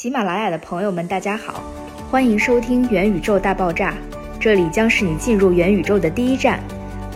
喜马拉雅的朋友们，大家好，欢迎收听《元宇宙大爆炸》，这里将是你进入元宇宙的第一站。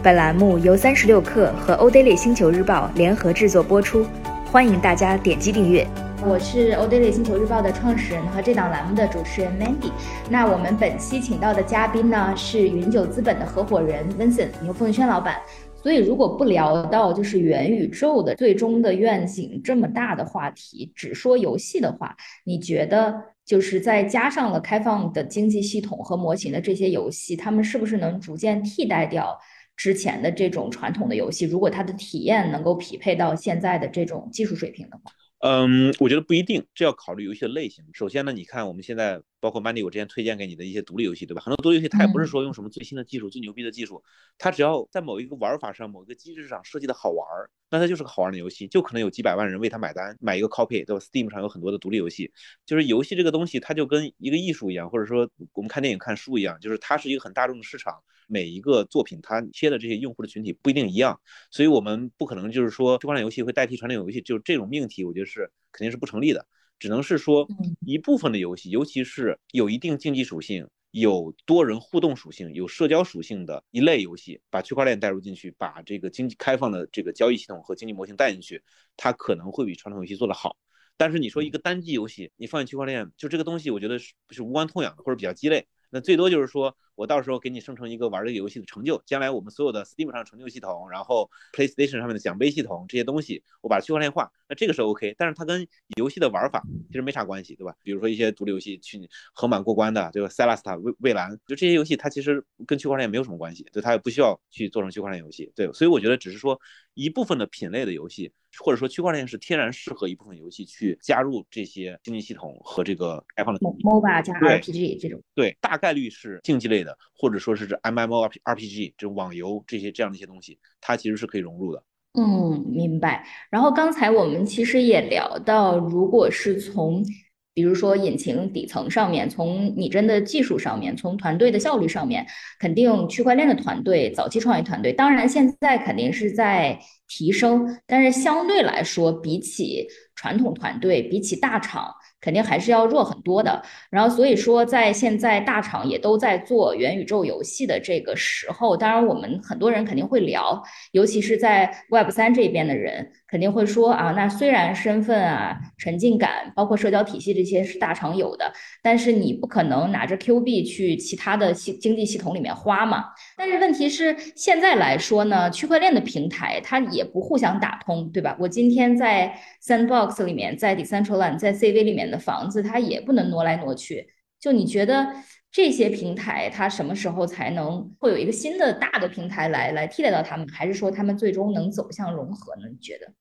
本栏目由三十六氪和欧 daily 星球日报联合制作播出，欢迎大家点击订阅。我是欧 daily 星球日报的创始人和这档栏目的主持人 Mandy。那我们本期请到的嘉宾呢是云九资本的合伙人 Vincent 牛凤轩老板。所以，如果不聊到就是元宇宙的最终的愿景这么大的话题，只说游戏的话，你觉得就是再加上了开放的经济系统和模型的这些游戏，他们是不是能逐渐替代掉之前的这种传统的游戏？如果它的体验能够匹配到现在的这种技术水平的话？嗯，我觉得不一定，这要考虑游戏的类型。首先呢，你看我们现在包括 Mandy，我之前推荐给你的一些独立游戏，对吧？很多独立游戏它也不是说用什么最新的技术、最牛逼的技术，它只要在某一个玩法上、某一个机制上设计的好玩儿，那它就是个好玩的游戏，就可能有几百万人为它买单，买一个 copy，对吧？Steam 上有很多的独立游戏，就是游戏这个东西，它就跟一个艺术一样，或者说我们看电影、看书一样，就是它是一个很大众的市场。每一个作品它切的这些用户的群体不一定一样，所以我们不可能就是说区块链游戏会代替传统游戏，就是这种命题，我觉得是肯定是不成立的。只能是说一部分的游戏，尤其是有一定竞技属性、有多人互动属性、有社交属性的一类游戏，把区块链带入进去，把这个经济开放的这个交易系统和经济模型带进去，它可能会比传统游戏做得好。但是你说一个单机游戏，你放进区块链，就这个东西，我觉得是是无关痛痒的，或者比较鸡肋。那最多就是说。我到时候给你生成一个玩这个游戏的成就，将来我们所有的 Steam 上成就系统，然后 PlayStation 上面的奖杯系统这些东西，我把它区块链化，那这个是 OK。但是它跟游戏的玩法其实没啥关系，对吧？比如说一些独立游戏去横版过关的，对吧？塞拉斯塔、蔚蔚蓝，就这些游戏它其实跟区块链没有什么关系，对，它也不需要去做成区块链游戏，对。所以我觉得只是说一部分的品类的游戏，或者说区块链是天然适合一部分游戏去加入这些经济系统和这个开放的 MOBA 加 RPG 这种，对，大概率是竞技类。或者说是这 MMO RPG 这种网游这些这样的一些东西，它其实是可以融入的。嗯，明白。然后刚才我们其实也聊到，如果是从比如说引擎底层上面，从拟真的技术上面，从团队的效率上面，肯定区块链的团队、早期创业团队，当然现在肯定是在提升，但是相对来说，比起传统团队，比起大厂。肯定还是要弱很多的，然后所以说，在现在大厂也都在做元宇宙游戏的这个时候，当然我们很多人肯定会聊，尤其是在 Web 三这边的人肯定会说啊，那虽然身份啊、沉浸感，包括社交体系这些是大厂有的，但是你不可能拿着 Q 币去其他的系经济系统里面花嘛。但是问题是现在来说呢，区块链的平台它也不互相打通，对吧？我今天在 Sandbox 里面，在 Decentraland，在 CV 里面的。房子它也不能挪来挪去，就你觉得这些平台它什么时候才能会有一个新的大的平台来来替代到他们，还是说他们最终能走向融合呢？你觉得？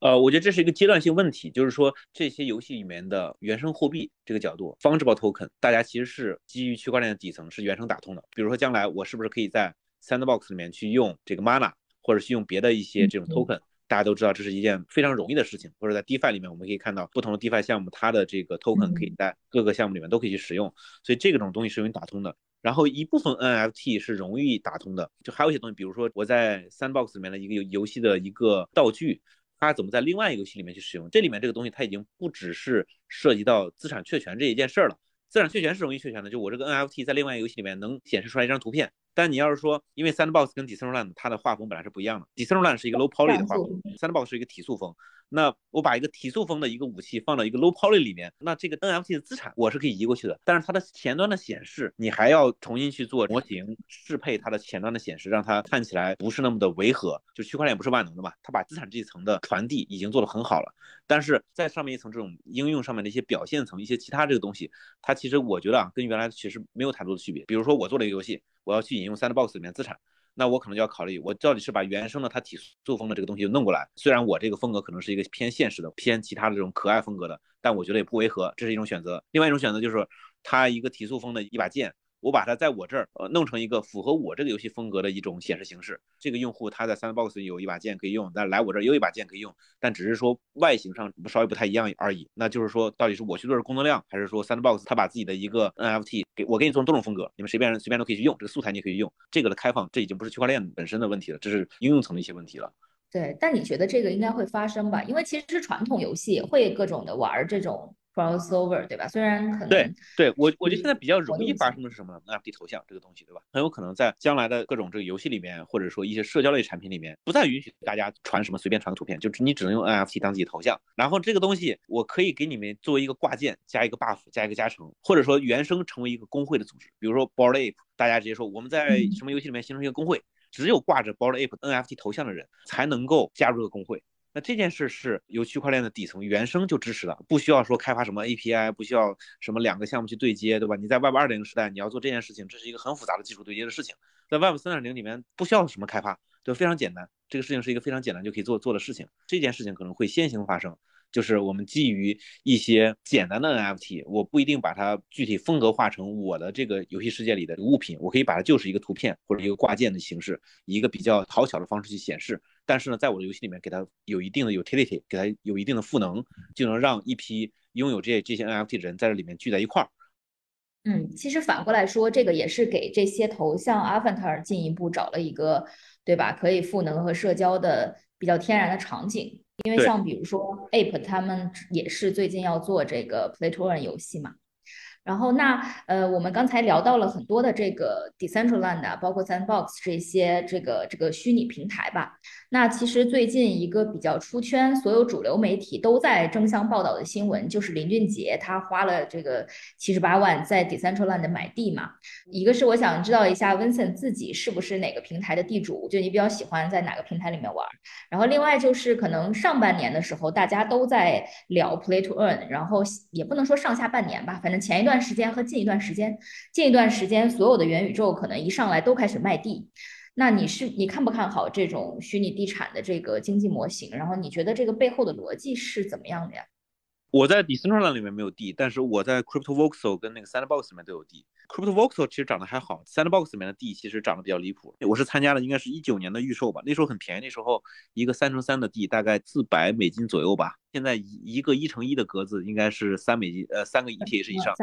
呃，我觉得这是一个阶段性问题，就是说这些游戏里面的原生货币这个角度，fungible token，大家其实是基于区块链的底层是原生打通的。比如说将来我是不是可以在 Sandbox 里面去用这个 Mana，或者是用别的一些这种 token？大家都知道这是一件非常容易的事情，或者在 DeFi 里面，我们可以看到不同的 DeFi 项目，它的这个 token 可以在各个项目里面都可以去使用，所以这种东西是容易打通的。然后一部分 NFT 是容易打通的，就还有一些东西，比如说我在 Sandbox 里面的一个游游戏的一个道具，它怎么在另外一个游戏里面去使用？这里面这个东西它已经不只是涉及到资产确权这一件事儿了。资产确权是容易确权的，就我这个 NFT 在另外一个游戏里面能显示出来一张图片。但你要是说，因为 Sandbox 跟 Decentraland 它的画风本来是不一样的，Decentraland 是一个 low poly 的画风，Sandbox 是一个提速风。那我把一个提速风的一个武器放到一个 low poly 里面，那这个 NFT 的资产我是可以移过去的，但是它的前端的显示你还要重新去做模型适配它的前端的显示，让它看起来不是那么的违和。就区块链不是万能的嘛，它把资产这一层的传递已经做得很好了，但是在上面一层这种应用上面的一些表现层、一些其他这个东西，它其实我觉得啊，跟原来其实没有太多的区别。比如说我做了一个游戏，我要去引用 Sandbox 里面资产。那我可能就要考虑，我到底是把原生的他体速风的这个东西弄过来。虽然我这个风格可能是一个偏现实的、偏其他的这种可爱风格的，但我觉得也不违和，这是一种选择。另外一种选择就是他一个提速风的一把剑。我把它在我这儿呃弄成一个符合我这个游戏风格的一种显示形式。这个用户他在 Sandbox 有一把剑可以用，但来我这儿也有一把剑可以用，但只是说外形上稍微不太一样而已。那就是说，到底是我去做的功能量，还是说 Sandbox 他把自己的一个 NFT 给我给你做多种风格，你们随便随便都可以去用这个素材，你可以用。这个的开放，这已经不是区块链本身的问题了，这是应用层的一些问题了。对，但你觉得这个应该会发生吧？因为其实是传统游戏会各种的玩这种 crossover，对吧？虽然可能对对，我我觉得现在比较容易发生的是什么呢？NFT 头像这个东西，对吧？很有可能在将来的各种这个游戏里面，或者说一些社交类产品里面，不再允许大家传什么随便传个图片，就是你只能用 NFT 当自己头像。然后这个东西我可以给你们作为一个挂件，加一个 buff，加一个加成，或者说原生成为一个工会的组织，比如说 Bored Ape，大家直接说我们在什么游戏里面形成一个工会，只有挂着 Bored Ape NFT 头像的人才能够加入这个工会。那这件事是由区块链的底层原生就支持的，不需要说开发什么 API，不需要什么两个项目去对接，对吧？你在 Web 二点零时代，你要做这件事情，这是一个很复杂的技术对接的事情。在 Web 三点零里面，不需要什么开发，就非常简单。这个事情是一个非常简单就可以做做的事情。这件事情可能会先行发生，就是我们基于一些简单的 NFT，我不一定把它具体风格化成我的这个游戏世界里的物品，我可以把它就是一个图片或者一个挂件的形式，以一个比较讨巧的方式去显示。但是呢，在我的游戏里面，给它有一定的 utility，给它有一定的赋能，就能让一批拥有这这些 NFT 的人在这里面聚在一块儿。嗯，其实反过来说，这个也是给这些头像 avatar 进一步找了一个，对吧？可以赋能和社交的比较天然的场景。因为像比如说 Ape 他们也是最近要做这个 Play to Earn 游戏嘛。然后那呃，我们刚才聊到了很多的这个 Decentraland，包括 Sandbox 这些这个这个虚拟平台吧。那其实最近一个比较出圈，所有主流媒体都在争相报道的新闻，就是林俊杰他花了这个七十八万在 Decentraland 买地嘛。一个是我想知道一下 Vincent 自己是不是哪个平台的地主，就你比较喜欢在哪个平台里面玩。然后另外就是可能上半年的时候大家都在聊 Play to Earn，然后也不能说上下半年吧，反正前一段。段时间和近一段时间，近一段时间所有的元宇宙可能一上来都开始卖地，那你是你看不看好这种虚拟地产的这个经济模型？然后你觉得这个背后的逻辑是怎么样的呀？我在 Decentraland 里面没有地，但是我在 Crypto Voxel 跟那个 Sandbox 里面都有地。Crypto Voxel 其实涨得还好，Sandbox 里面的地其实涨得比较离谱。我是参加了应该是一九年的预售吧，那时候很便宜，那时候一个三乘三的地大概四百美金左右吧。现在一一个一乘一的格子应该是三美金，呃，三个 ETH 以上。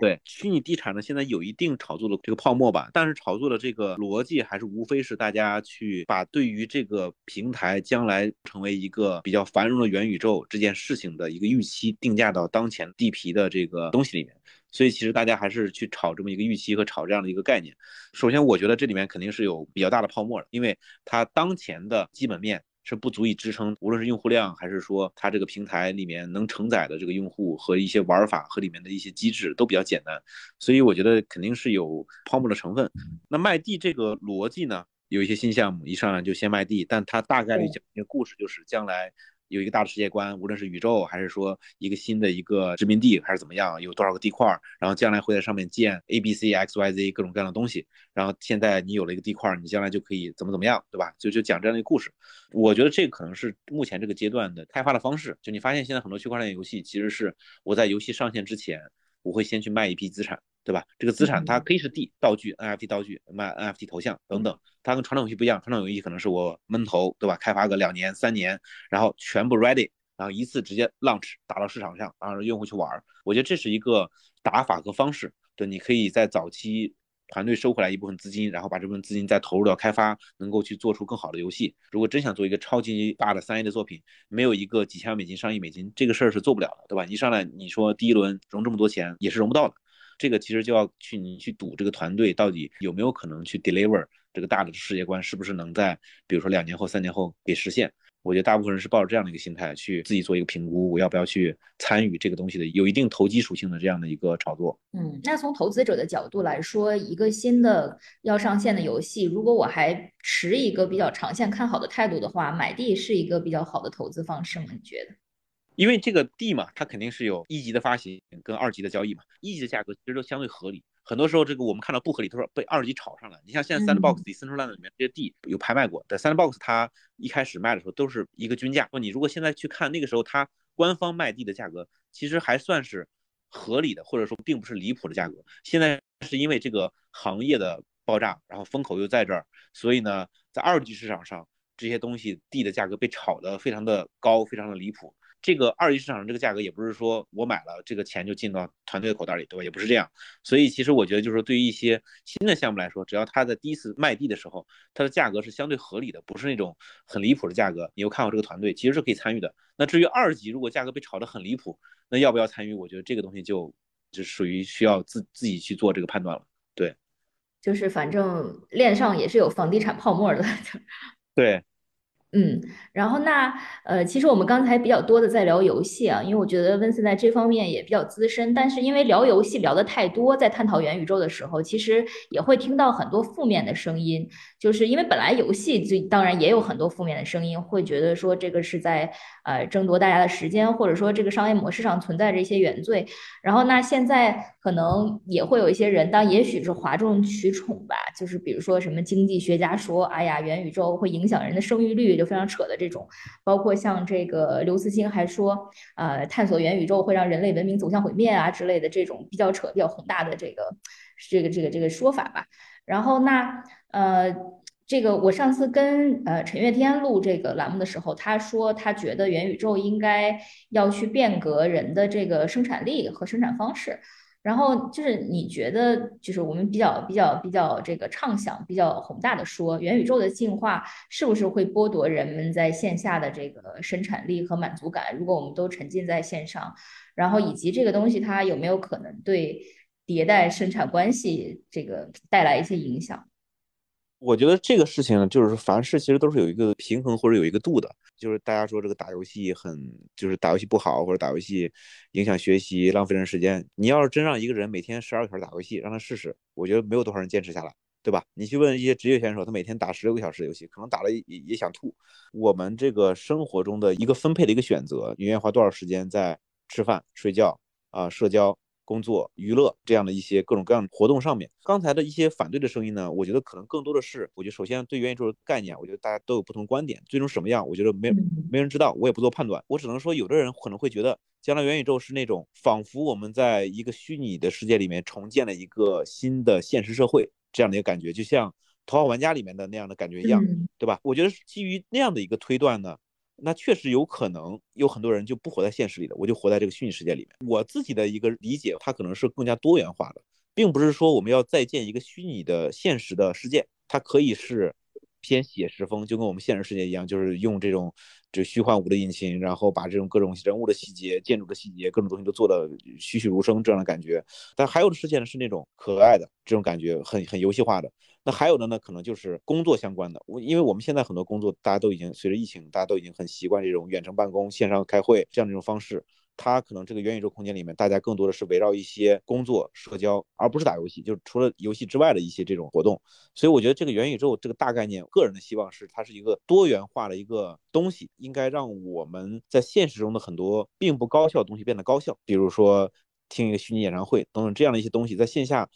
对，虚拟地产呢，现在有一定炒作的这个泡沫吧，但是炒作的这个逻辑还是无非是大家去把对于这个平台将来成为一个比较繁荣的元宇宙这件事情的一个预期定价到当前地皮的这个东西里面。所以其实大家还是去炒这么一个预期和炒这样的一个概念。首先，我觉得这里面肯定是有比较大的泡沫的，因为它当前的基本面。是不足以支撑，无论是用户量还是说它这个平台里面能承载的这个用户和一些玩法和里面的一些机制都比较简单，所以我觉得肯定是有泡沫的成分。那卖地这个逻辑呢，有一些新项目一上来就先卖地，但它大概率讲一个故事，就是将来。有一个大的世界观，无论是宇宙还是说一个新的一个殖民地还是怎么样，有多少个地块，然后将来会在上面建 A B C X Y Z 各种各样的东西。然后现在你有了一个地块，你将来就可以怎么怎么样，对吧？就就讲这样的一个故事。我觉得这可能是目前这个阶段的开发的方式。就你发现现在很多区块链游戏其实是我在游戏上线之前，我会先去卖一批资产。对吧？这个资产它可以是地道具、NFT 道具、卖 NFT 头像等等。它跟传统游戏不一样，传统游戏可能是我闷头，对吧？开发个两年、三年，然后全部 ready，然后一次直接 launch 打到市场上，然后用户去玩。我觉得这是一个打法和方式。对，你可以在早期团队收回来一部分资金，然后把这部分资金再投入到开发，能够去做出更好的游戏。如果真想做一个超级大的三 A 的作品，没有一个几千万美金、上亿美金，这个事儿是做不了的，对吧？一上来你说第一轮融这么多钱，也是融不到的。这个其实就要去你去赌这个团队到底有没有可能去 deliver 这个大的世界观，是不是能在比如说两年后、三年后给实现？我觉得大部分人是抱着这样的一个心态去自己做一个评估，我要不要去参与这个东西的有一定投机属性的这样的一个炒作。嗯，那从投资者的角度来说，一个新的要上线的游戏，如果我还持一个比较长线看好的态度的话，买地是一个比较好的投资方式吗？你觉得？因为这个地嘛，它肯定是有一级的发行跟二级的交易嘛，一级的价格其实都相对合理。很多时候这个我们看到不合理，都是被二级炒上来。你像现在 Sandbox、Decentraland 里面这些地有拍卖过，在 Sandbox 它一开始卖的时候都是一个均价。说你如果现在去看那个时候它官方卖地的价格，其实还算是合理的，或者说并不是离谱的价格。现在是因为这个行业的爆炸，然后风口又在这儿，所以呢，在二级市场上这些东西地的价格被炒得非常的高，非常的离谱。这个二级市场上这个价格也不是说我买了这个钱就进到团队的口袋里，对吧？也不是这样。所以其实我觉得就是说，对于一些新的项目来说，只要它在第一次卖地的时候，它的价格是相对合理的，不是那种很离谱的价格，你又看好这个团队，其实是可以参与的。那至于二级，如果价格被炒得很离谱，那要不要参与？我觉得这个东西就就属于需要自自己去做这个判断了。对，就是反正链上也是有房地产泡沫的。对。嗯，然后那呃，其实我们刚才比较多的在聊游戏啊，因为我觉得温森在这方面也比较资深。但是因为聊游戏聊的太多，在探讨元宇宙的时候，其实也会听到很多负面的声音，就是因为本来游戏就当然也有很多负面的声音，会觉得说这个是在呃争夺大家的时间，或者说这个商业模式上存在着一些原罪。然后那现在可能也会有一些人，当也许是哗众取宠吧，就是比如说什么经济学家说，哎呀，元宇宙会影响人的生育率。就非常扯的这种，包括像这个刘慈欣还说，呃，探索元宇宙会让人类文明走向毁灭啊之类的这种比较扯、比较宏大的这个这个这个这个说法吧。然后那呃，这个我上次跟呃陈月天录这个栏目的时候，他说他觉得元宇宙应该要去变革人的这个生产力和生产方式。然后就是你觉得，就是我们比较比较比较这个畅想、比较宏大的说，元宇宙的进化是不是会剥夺人们在线下的这个生产力和满足感？如果我们都沉浸在线上，然后以及这个东西它有没有可能对迭代生产关系这个带来一些影响？我觉得这个事情就是凡事其实都是有一个平衡或者有一个度的。就是大家说这个打游戏很，就是打游戏不好，或者打游戏影响学习，浪费人时间。你要是真让一个人每天十二个小时打游戏，让他试试，我觉得没有多少人坚持下来，对吧？你去问一些职业选手，他每天打十六个小时游戏，可能打了也也想吐。我们这个生活中的一个分配的一个选择，你愿意花多少时间在吃饭、睡觉啊、社交？工作、娱乐这样的一些各种各样的活动上面，刚才的一些反对的声音呢，我觉得可能更多的是，我觉得首先对元宇宙的概念，我觉得大家都有不同观点，最终什么样，我觉得没没人知道，我也不做判断，我只能说，有的人可能会觉得，将来元宇宙是那种仿佛我们在一个虚拟的世界里面重建了一个新的现实社会这样的一个感觉，就像《头号玩家》里面的那样的感觉一样，对吧？我觉得基于那样的一个推断呢。那确实有可能有很多人就不活在现实里的，我就活在这个虚拟世界里面。我自己的一个理解，它可能是更加多元化的，并不是说我们要再建一个虚拟的现实的世界，它可以是偏写实风，就跟我们现实世界一样，就是用这种这虚幻五的引擎，然后把这种各种人物的细节、建筑的细节、各种东西都做的栩栩如生这样的感觉。但还有的世界呢是那种可爱的这种感觉，很很游戏化的。那还有的呢，可能就是工作相关的。我因为我们现在很多工作，大家都已经随着疫情，大家都已经很习惯这种远程办公、线上开会这样的一种方式。它可能这个元宇宙空间里面，大家更多的是围绕一些工作、社交，而不是打游戏，就是除了游戏之外的一些这种活动。所以我觉得这个元宇宙这个大概念，个人的希望是它是一个多元化的一个东西，应该让我们在现实中的很多并不高效的东西变得高效，比如说听一个虚拟演唱会等等这样的一些东西，在线下。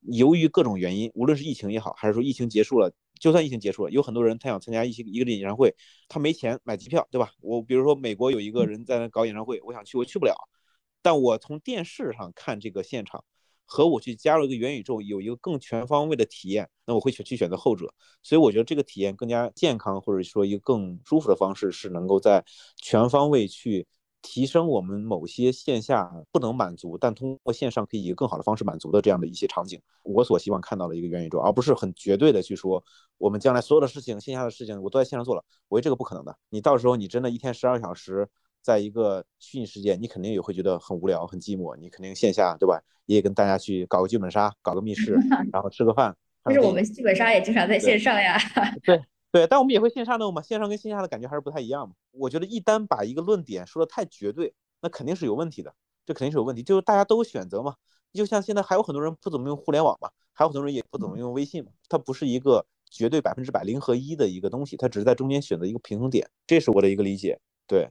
由于各种原因，无论是疫情也好，还是说疫情结束了，就算疫情结束了，有很多人他想参加一些一个演唱会，他没钱买机票，对吧？我比如说美国有一个人在那搞演唱会，我想去，我去不了。但我从电视上看这个现场，和我去加入一个元宇宙，有一个更全方位的体验，那我会去去选择后者。所以我觉得这个体验更加健康，或者说一个更舒服的方式，是能够在全方位去。提升我们某些线下不能满足，但通过线上可以以更好的方式满足的这样的一些场景，我所希望看到的一个元宇宙，而不是很绝对的去说我们将来所有的事情，线下的事情我都在线上做了，我觉得这个不可能的。你到时候你真的一天十二小时在一个虚拟世界，你肯定也会觉得很无聊、很寂寞。你肯定线下对吧？也跟大家去搞个剧本杀，搞个密室，然后吃个饭。但是我们剧本杀也经常在线上呀。对。对，但我们也会线上弄嘛，线上跟线下的感觉还是不太一样嘛。我觉得一旦把一个论点说的太绝对，那肯定是有问题的，这肯定是有问题。就是大家都选择嘛，就像现在还有很多人不怎么用互联网嘛，还有很多人也不怎么用微信嘛，它不是一个绝对百分之百零和一的一个东西，它只是在中间选择一个平衡点，这是我的一个理解。对。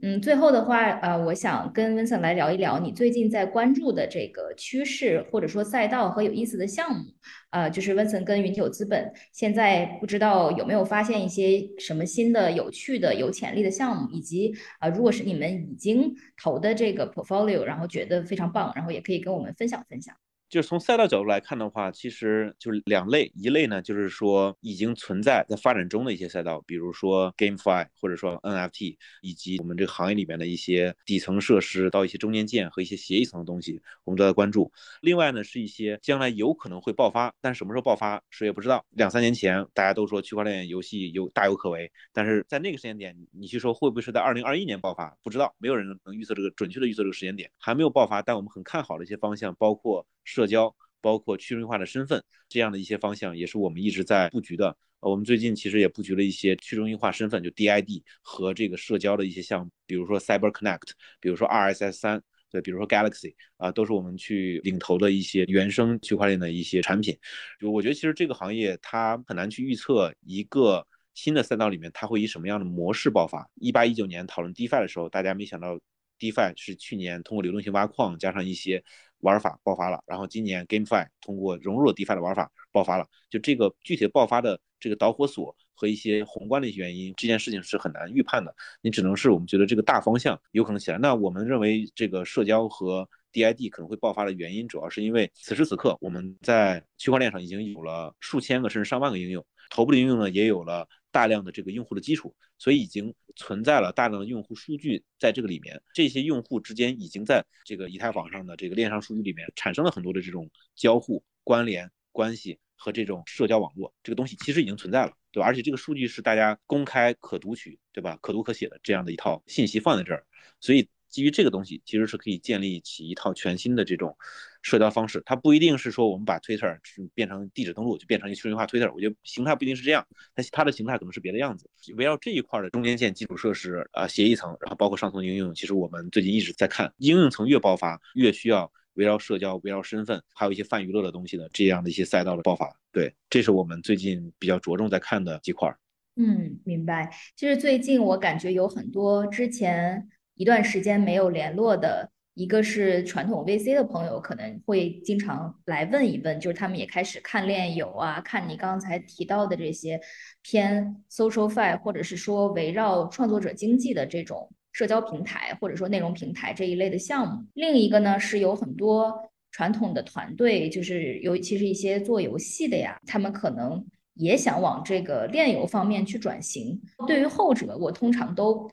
嗯，最后的话，呃，我想跟温森来聊一聊你最近在关注的这个趋势，或者说赛道和有意思的项目。呃，就是温森跟云九资本现在不知道有没有发现一些什么新的、有趣的、有潜力的项目，以及啊，如果是你们已经投的这个 portfolio，然后觉得非常棒，然后也可以跟我们分享分享。就是从赛道角度来看的话，其实就是两类，一类呢就是说已经存在在发展中的一些赛道，比如说 GameFi 或者说 NFT，以及我们这个行业里边的一些底层设施到一些中间件和一些协议层的东西，我们都在关注。另外呢是一些将来有可能会爆发，但什么时候爆发谁也不知道。两三年前大家都说区块链游戏有大有可为，但是在那个时间点，你去说会不会是在二零二一年爆发，不知道，没有人能预测这个准确的预测这个时间点，还没有爆发，但我们很看好的一些方向，包括。社交包括去中心化的身份这样的一些方向，也是我们一直在布局的。呃，我们最近其实也布局了一些去中心化身份，就 DID 和这个社交的一些项目，比如说 Cyber Connect，比如说 RSS 三，对，比如说 Galaxy 啊，都是我们去领头的一些原生区块链的一些产品。就我觉得其实这个行业它很难去预测一个新的赛道里面它会以什么样的模式爆发。一八一九年讨论 DeFi 的时候，大家没想到 DeFi 是去年通过流动性挖矿加上一些。玩法爆发了，然后今年 GameFi 通过融入了 DeFi 的玩法爆发了，就这个具体爆发的这个导火索和一些宏观的一些原因，这件事情是很难预判的。你只能是我们觉得这个大方向有可能起来。那我们认为这个社交和 DID 可能会爆发的原因，主要是因为此时此刻我们在区块链上已经有了数千个甚至上万个应用，头部的应用呢也有了。大量的这个用户的基础，所以已经存在了大量的用户数据在这个里面。这些用户之间已经在这个以太坊上的这个链上数据里面产生了很多的这种交互、关联关系和这种社交网络。这个东西其实已经存在了，对吧？而且这个数据是大家公开可读取，对吧？可读可写的这样的一套信息放在这儿，所以。基于这个东西，其实是可以建立起一套全新的这种社交方式。它不一定是说我们把 Twitter 变成地址登录就变成一个去中心化 Twitter，我觉得形态不一定是这样，它它的形态可能是别的样子。围绕这一块的中间件基础设施啊，协议层，然后包括上层应用，其实我们最近一直在看，应用层越爆发，越需要围绕社交、围绕身份，还有一些泛娱乐的东西的这样的一些赛道的爆发。对，这是我们最近比较着重在看的几块。嗯，明白。其实最近我感觉有很多之前。一段时间没有联络的，一个是传统 VC 的朋友，可能会经常来问一问，就是他们也开始看链游啊，看你刚才提到的这些偏 social fi，或者是说围绕创作者经济的这种社交平台，或者说内容平台这一类的项目。另一个呢，是有很多传统的团队，就是尤其是一些做游戏的呀，他们可能也想往这个链游方面去转型。对于后者，我通常都。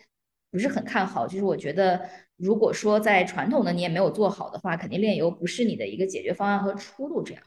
不是很看好，就是我觉得，如果说在传统的你也没有做好的话，肯定炼油不是你的一个解决方案和出路。这样，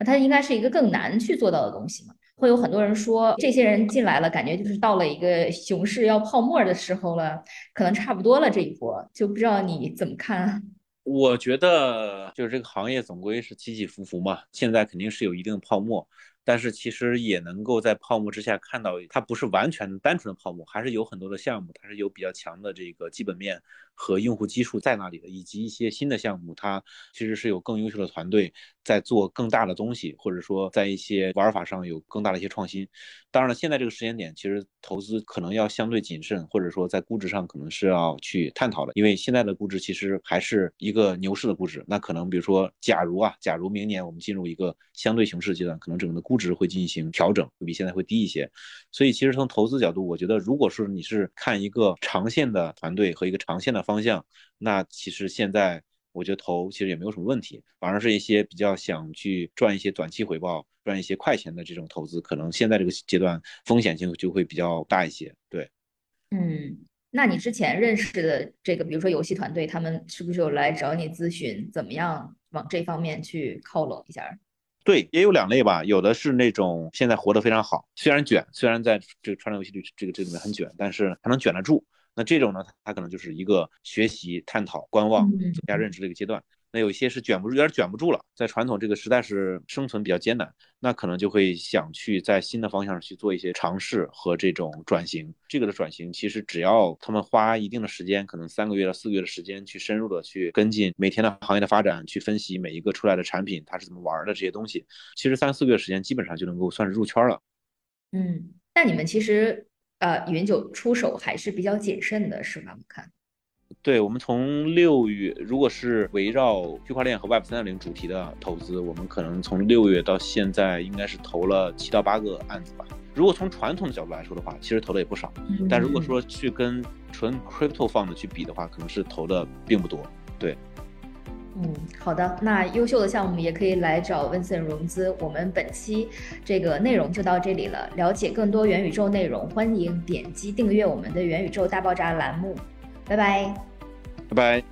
那它应该是一个更难去做到的东西嘛？会有很多人说，这些人进来了，感觉就是到了一个熊市要泡沫的时候了，可能差不多了这一波，就不知道你怎么看？我觉得就是这个行业总归是起起伏伏嘛，现在肯定是有一定的泡沫。但是其实也能够在泡沫之下看到，它不是完全单纯的泡沫，还是有很多的项目，它是有比较强的这个基本面和用户基数在那里的，以及一些新的项目，它其实是有更优秀的团队在做更大的东西，或者说在一些玩法上有更大的一些创新。当然了，现在这个时间点，其实投资可能要相对谨慎，或者说在估值上可能是要去探讨的，因为现在的估值其实还是一个牛市的估值。那可能比如说，假如啊，假如明年我们进入一个相对熊市阶段，可能整个的估值会进行调整，会比现在会低一些。所以其实从投资角度，我觉得如果说你是看一个长线的团队和一个长线的方向，那其实现在我觉得投其实也没有什么问题。反而是一些比较想去赚一些短期回报、赚一些快钱的这种投资，可能现在这个阶段风险性就会比较大一些。对，嗯，那你之前认识的这个，比如说游戏团队，他们是不是有来找你咨询，怎么样往这方面去靠拢一下？对，也有两类吧，有的是那种现在活得非常好，虽然卷，虽然在这个传统游戏里这个这里面很卷，但是还能卷得住。那这种呢，它可能就是一个学习、探讨、观望、增加认知的一个阶段。那有一些是卷不住，有点卷不住了，在传统这个实在是生存比较艰难，那可能就会想去在新的方向上去做一些尝试和这种转型。这个的转型其实只要他们花一定的时间，可能三个月到四个月的时间，去深入的去跟进每天的行业的发展，去分析每一个出来的产品它是怎么玩的这些东西，其实三四个月时间基本上就能够算是入圈了。嗯，那你们其实呃云九出手还是比较谨慎的，是吧？我看。对我们从六月，如果是围绕区块链和 Web 三点零主题的投资，我们可能从六月到现在应该是投了七到八个案子吧。如果从传统的角度来说的话，其实投的也不少。但如果说去跟纯 Crypto Fund 去比的话，可能是投的并不多。对。嗯，好的，那优秀的项目也可以来找 Vincent 融资。我们本期这个内容就到这里了。了解更多元宇宙内容，欢迎点击订阅我们的元宇宙大爆炸栏目。拜拜，拜拜。